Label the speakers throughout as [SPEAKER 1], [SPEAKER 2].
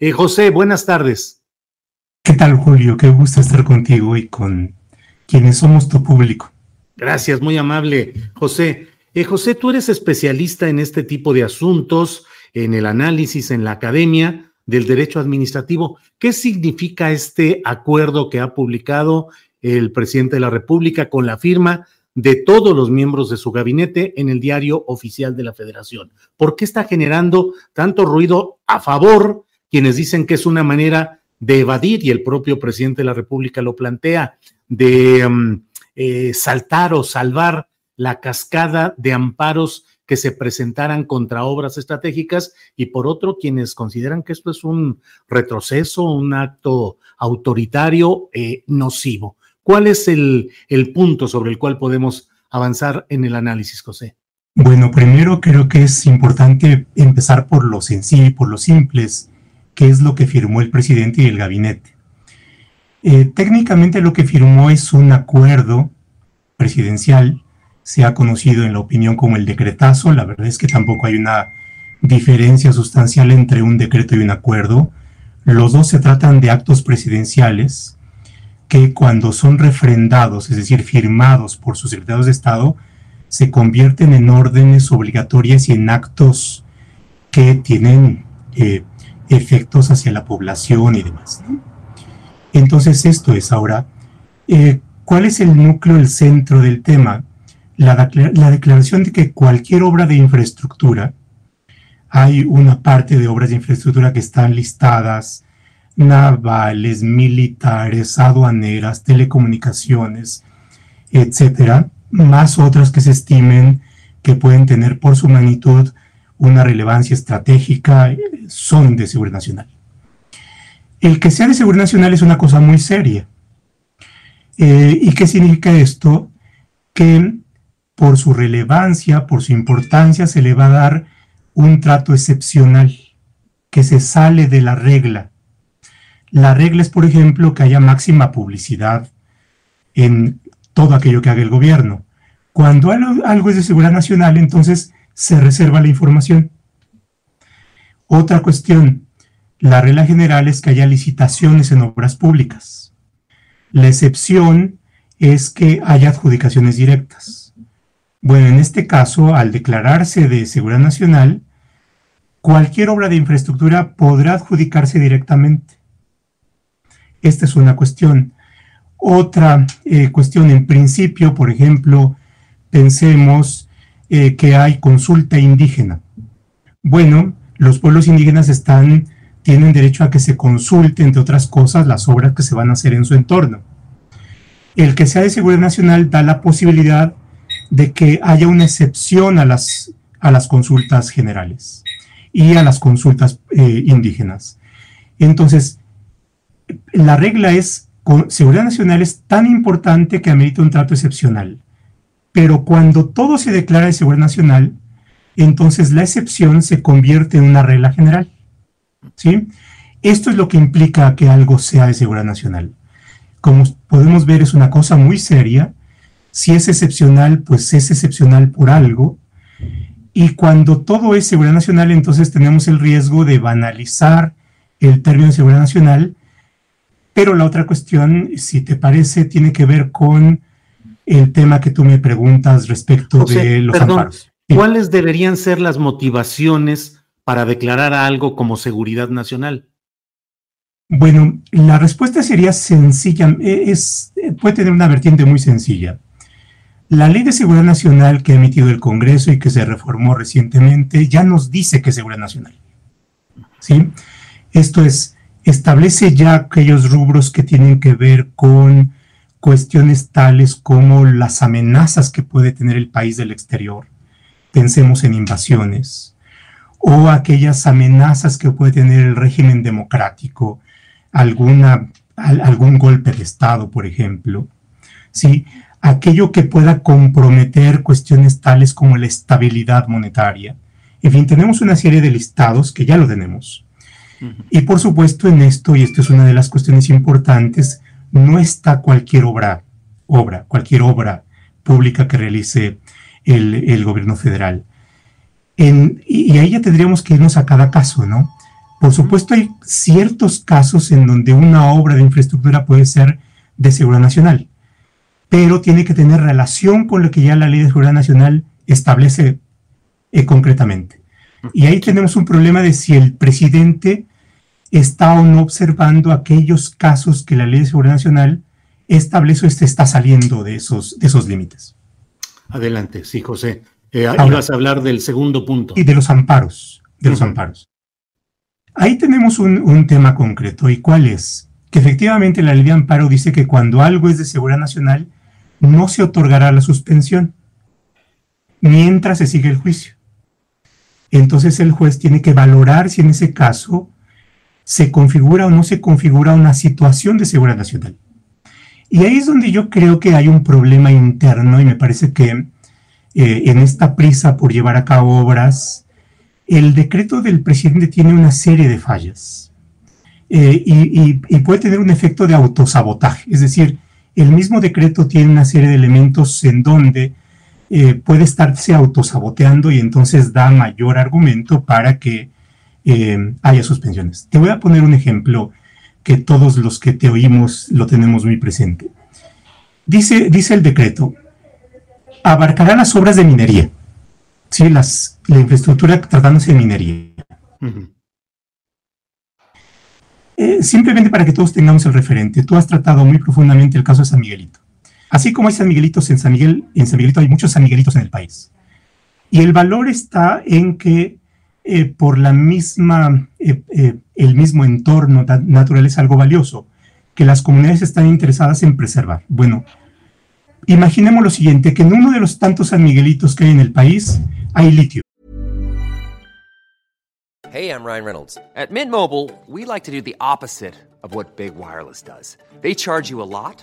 [SPEAKER 1] Eh, José, buenas tardes.
[SPEAKER 2] ¿Qué tal, Julio? Qué gusto estar contigo y con quienes somos tu público.
[SPEAKER 1] Gracias, muy amable, José. Eh, José, tú eres especialista en este tipo de asuntos, en el análisis, en la academia del derecho administrativo. ¿Qué significa este acuerdo que ha publicado el presidente de la República con la firma de todos los miembros de su gabinete en el diario oficial de la Federación? ¿Por qué está generando tanto ruido a favor quienes dicen que es una manera de evadir, y el propio presidente de la República lo plantea, de um, eh, saltar o salvar la cascada de amparos que se presentaran contra obras estratégicas y por otro quienes consideran que esto es un retroceso, un acto autoritario eh, nocivo. ¿Cuál es el, el punto sobre el cual podemos avanzar en el análisis, José?
[SPEAKER 2] Bueno, primero creo que es importante empezar por lo sencillo y por lo simples qué es lo que firmó el presidente y el gabinete. Eh, técnicamente lo que firmó es un acuerdo presidencial, se ha conocido en la opinión como el decretazo, la verdad es que tampoco hay una diferencia sustancial entre un decreto y un acuerdo. Los dos se tratan de actos presidenciales que cuando son refrendados, es decir, firmados por sus secretarios de Estado, se convierten en órdenes obligatorias y en actos que tienen eh, efectos hacia la población y demás. Entonces esto es ahora, eh, ¿cuál es el núcleo, el centro del tema? La, la, declaración de que cualquier obra de infraestructura, hay una parte de obras de infraestructura que están listadas, navales, militares, aduaneras, telecomunicaciones, etcétera, más otras que se estimen que pueden tener por su magnitud una relevancia estratégica, son de seguridad nacional. El que sea de seguridad nacional es una cosa muy seria. Eh, ¿Y qué significa esto? Que por su relevancia, por su importancia, se le va a dar un trato excepcional, que se sale de la regla. La regla es, por ejemplo, que haya máxima publicidad en todo aquello que haga el gobierno. Cuando algo es de seguridad nacional, entonces se reserva la información. Otra cuestión, la regla general es que haya licitaciones en obras públicas. La excepción es que haya adjudicaciones directas. Bueno, en este caso, al declararse de seguridad nacional, cualquier obra de infraestructura podrá adjudicarse directamente. Esta es una cuestión. Otra eh, cuestión, en principio, por ejemplo, pensemos eh, que hay consulta indígena. Bueno, los pueblos indígenas tienen derecho a que se consulte, entre otras cosas, las obras que se van a hacer en su entorno. El que sea de seguridad nacional da la posibilidad de que haya una excepción a las, a las consultas generales y a las consultas eh, indígenas. Entonces, la regla es, seguridad nacional es tan importante que amerita un trato excepcional. Pero cuando todo se declara de seguridad nacional, entonces la excepción se convierte en una regla general. ¿sí? Esto es lo que implica que algo sea de seguridad nacional. Como podemos ver, es una cosa muy seria. Si es excepcional, pues es excepcional por algo. Y cuando todo es seguridad nacional, entonces tenemos el riesgo de banalizar el término de seguridad nacional. Pero la otra cuestión, si te parece, tiene que ver con el tema que tú me preguntas respecto de los amparos.
[SPEAKER 1] ¿Cuáles deberían ser las motivaciones para declarar algo como seguridad nacional?
[SPEAKER 2] Bueno, la respuesta sería sencilla, e, es, puede tener una vertiente muy sencilla. La ley de seguridad nacional que ha emitido el Congreso y que se reformó recientemente ya nos dice que es seguridad nacional. ¿Sí? Esto es, establece ya aquellos rubros que tienen que ver con cuestiones tales como las amenazas que puede tener el país del exterior. Pensemos en invasiones o aquellas amenazas que puede tener el régimen democrático, alguna, algún golpe de Estado, por ejemplo. ¿sí? aquello que pueda comprometer cuestiones tales como la estabilidad monetaria. En fin, tenemos una serie de listados que ya lo tenemos. Y por supuesto en esto, y esto es una de las cuestiones importantes, no está cualquier obra, obra, cualquier obra pública que realice el, gobierno federal. y, y ahí ya tendríamos que irnos a cada caso, ¿no? Por supuesto hay ciertos casos en donde una obra de infraestructura puede ser de seguridad nacional pero tiene que tener relación con lo que ya la Ley de Seguridad Nacional establece eh, concretamente. Y ahí tenemos un problema de si el presidente está o no observando aquellos casos que la Ley de Seguridad Nacional establece o está saliendo de esos, de esos límites.
[SPEAKER 1] Adelante, sí, José. Eh, vas a hablar del segundo punto.
[SPEAKER 2] Y de los amparos, de los amparos. Ahí tenemos un, un tema concreto. ¿Y cuál es? Que efectivamente la ley de amparo dice que cuando algo es de seguridad nacional, no se otorgará la suspensión mientras se sigue el juicio. Entonces el juez tiene que valorar si en ese caso se configura o no se configura una situación de seguridad nacional. Y ahí es donde yo creo que hay un problema interno y me parece que eh, en esta prisa por llevar a cabo obras, el decreto del presidente tiene una serie de fallas eh, y, puede tener un efecto de autosabotaje. Es decir, el mismo decreto tiene una serie de elementos en donde eh, puede estarse autosaboteando y entonces da mayor argumento para que eh, haya suspensiones. Te voy a poner un ejemplo que todos los que te oímos lo tenemos muy presente. Dice, dice el decreto, abarcará las obras de minería, ¿sí? las, la infraestructura tratándose de minería. Eh, simplemente para que todos tengamos el referente, tú has tratado muy profundamente el caso de San Miguelito. Así como hay San Miguelitos en San Miguel, en San Miguelito hay muchos San Miguelitos en el país. Y el valor está en que eh, por la misma, eh, el mismo entorno natural es algo valioso, que las comunidades están interesadas en preservar. Bueno, imaginemos lo siguiente, que en uno de los tantos San Miguelitos que hay en el país hay litio.
[SPEAKER 3] Hey, I'm Ryan Reynolds. At Mint Mobile, we like to do the opposite of what Big Wireless does. They charge you a lot,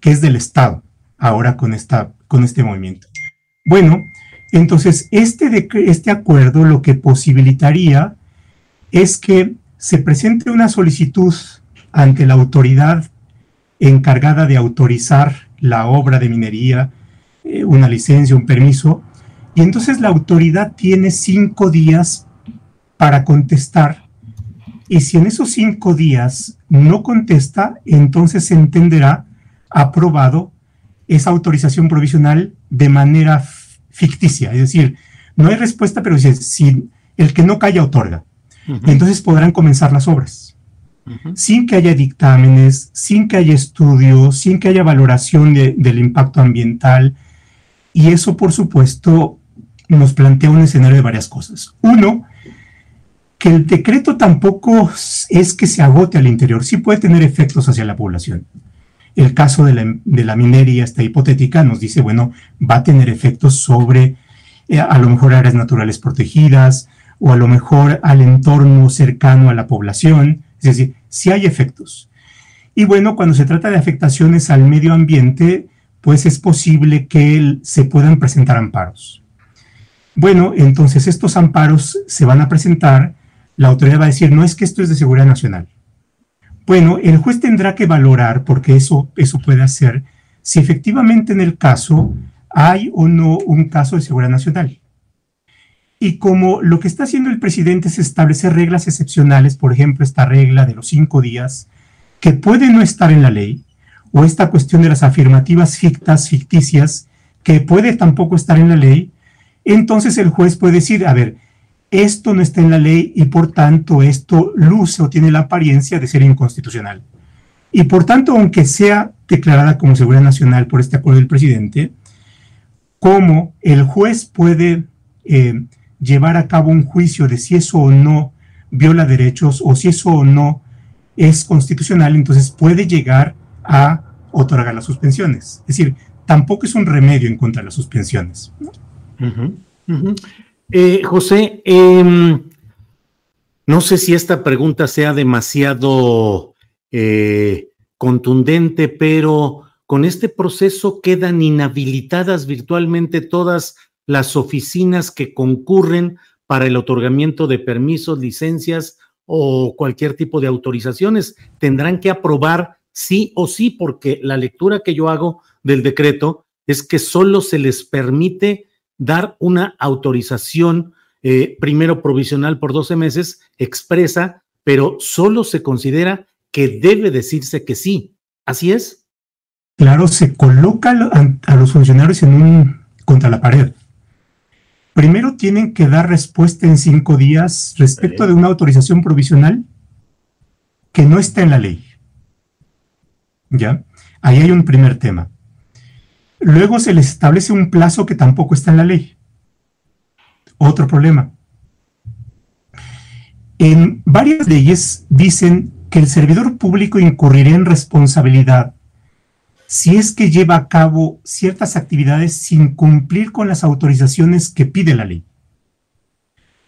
[SPEAKER 2] Que es del Estado, ahora con, esta, con este movimiento. Bueno, entonces este, este acuerdo lo que posibilitaría es que se presente una solicitud ante la autoridad encargada de autorizar la obra de minería, eh, una licencia, un permiso, y entonces la autoridad tiene cinco días para contestar. Y si en esos cinco días no contesta, entonces se entenderá aprobado esa autorización provisional de manera ficticia, es decir, no hay respuesta, pero si el que no calla otorga. Entonces podrán comenzar las obras. Sin que haya dictámenes, sin que haya estudios, sin que haya valoración del impacto ambiental. Y eso, por supuesto, nos plantea un escenario de varias cosas. Uno, que el decreto tampoco es que se agote al interior, sí puede tener efectos hacia la población. El caso de la, minería, esta hipotética, nos dice, bueno, va a tener efectos sobre eh, a lo mejor áreas naturales protegidas o a lo mejor al entorno cercano a la población, es decir, sí hay efectos. Y bueno, cuando se trata de afectaciones al medio ambiente, pues es posible que se puedan presentar amparos. Bueno, entonces estos amparos se van a presentar la autoridad va a decir, no es que esto es de seguridad nacional. Bueno, el juez tendrá que valorar, porque eso, eso puede hacer, si efectivamente en el caso hay o no un caso de seguridad nacional. Y como lo que está haciendo el presidente es establecer reglas excepcionales, por ejemplo, esta regla de los cinco días, que puede no estar en la ley, o esta cuestión de las afirmativas fictas, ficticias, que puede tampoco estar en la ley, entonces el juez puede decir, a ver, esto no está en la ley y por tanto esto luce o tiene la apariencia de ser inconstitucional. Y por tanto, aunque sea declarada como seguridad nacional por este acuerdo del presidente, ¿cómo el juez puede eh, llevar a cabo un juicio de si eso o no viola derechos o si eso o no es constitucional, entonces puede llegar a otorgar las suspensiones. Es decir, tampoco es un remedio en contra de las suspensiones.
[SPEAKER 1] Eh, José, em, no sé si esta pregunta sea demasiado eh, contundente, pero con este proceso quedan inhabilitadas virtualmente todas las oficinas que concurren para el otorgamiento de permisos, licencias o cualquier tipo de autorizaciones. Tendrán que aprobar sí o sí, porque la lectura que yo hago del decreto es que solo se les permite dar una autorización, eh, primero provisional por 12 meses, expresa, pero solo se considera que debe decirse que sí. ¿Así es?
[SPEAKER 2] Claro, se coloca a los funcionarios en un contra la pared. Primero tienen que dar respuesta en cinco días respecto de una autorización provisional que no está en la ley. ¿Ya? Ahí hay un primer tema. Luego se les establece un plazo que tampoco está en la ley. Otro problema. En varias leyes dicen que el servidor público incurrirá en responsabilidad si es que lleva a cabo ciertas actividades sin cumplir con las autorizaciones que pide la ley.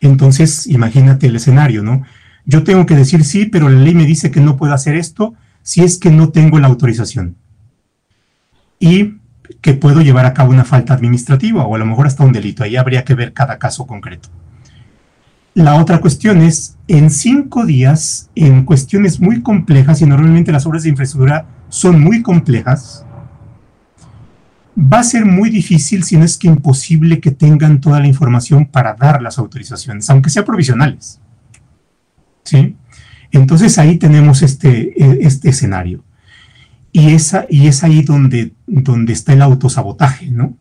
[SPEAKER 2] Entonces, imagínate el escenario, ¿no? Yo tengo que decir sí, pero la ley me dice que no puedo hacer esto si es que no tengo la autorización. Y que puedo llevar a cabo una falta administrativa o a lo mejor hasta un delito. Ahí habría que ver cada caso concreto. La otra cuestión es, en cinco días, en cuestiones muy complejas, y normalmente las obras de infraestructura son muy complejas, va a ser muy difícil, si no es que imposible, que tengan toda la información para dar las autorizaciones, aunque sea provisionales. ¿Sí? Entonces ahí tenemos este, este escenario. Y, esa, y es ahí donde, donde está el autosabotaje, ¿no?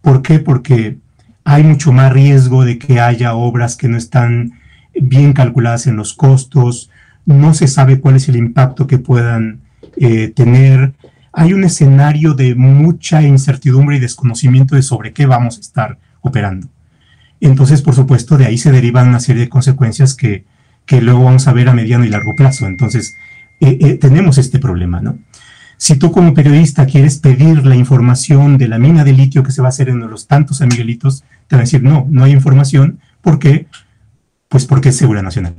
[SPEAKER 2] ¿Por qué? Porque hay mucho más riesgo de que haya obras que no están bien calculadas en los costos, no se sabe cuál es el impacto que puedan eh, tener. Hay un escenario de mucha incertidumbre y desconocimiento de sobre qué vamos a estar operando. Entonces, por supuesto, de ahí se derivan una serie de consecuencias que, que luego vamos a ver a mediano y largo plazo. Entonces, eh, eh, tenemos este problema, ¿no? Si tú como periodista quieres pedir la información de la mina de litio que se va a hacer en los tantos San Miguelitos, te va a decir, no, no hay información. ¿Por qué? Pues porque es seguridad nacional.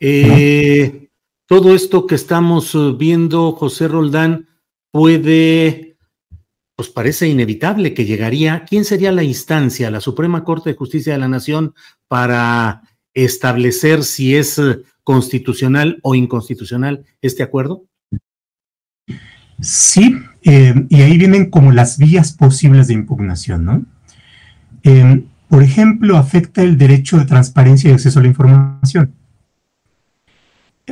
[SPEAKER 1] Eh, todo esto que estamos eh, viendo, José Roldán, puede, pues parece inevitable que llegaría. ¿Quién sería la instancia, la Suprema Corte de Justicia de la Nación, para establecer si es eh, constitucional o inconstitucional este acuerdo?
[SPEAKER 2] Sí, eh, y ahí vienen como las vías posibles de impugnación, ¿no? Eh, por ejemplo, afecta el derecho de transparencia y acceso a la información.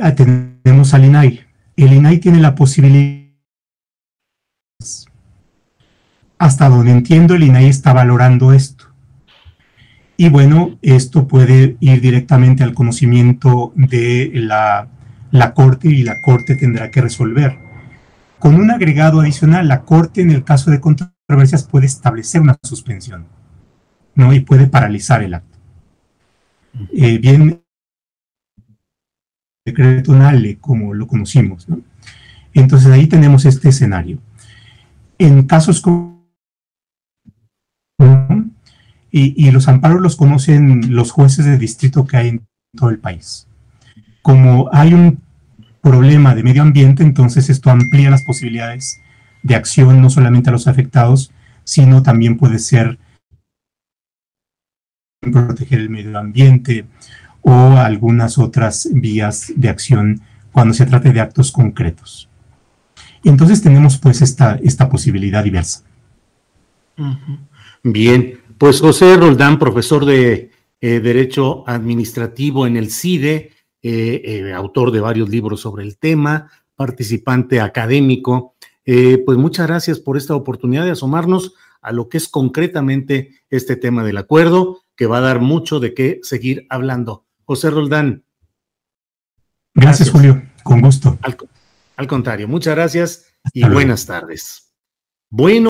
[SPEAKER 2] Ah, tenemos al INAI. El INAI tiene la posibilidad, hasta donde entiendo, el INAI está valorando esto. Y bueno, esto puede ir directamente al conocimiento de la Corte y la Corte tendrá que resolver. Con un agregado adicional, la Corte en el caso de controversias puede establecer una suspensión ¿no? y puede paralizar el acto. Eh, bien, decreto NALE, como lo conocimos. ¿no? Entonces ahí tenemos este escenario. En casos como... Y, y, los amparos los conocen los jueces de distrito que hay en todo el país. Como hay un problema de medio ambiente, entonces esto amplía las posibilidades de acción no solamente a los afectados, sino también puede ser proteger el medio ambiente o algunas otras vías de acción cuando se trate de actos concretos. Entonces tenemos pues esta, esta posibilidad diversa.
[SPEAKER 1] Bien, pues José Roldán, profesor de eh, Derecho Administrativo en el CIDE, eh, eh, autor de varios libros sobre el tema, participante académico, pues muchas gracias por esta oportunidad de asomarnos a lo que es concretamente este tema del acuerdo, que va a dar mucho de qué seguir hablando. José Roldán.
[SPEAKER 2] Gracias, Julio, con gusto.
[SPEAKER 1] Al, contrario, muchas gracias y buenas tardes. Bueno.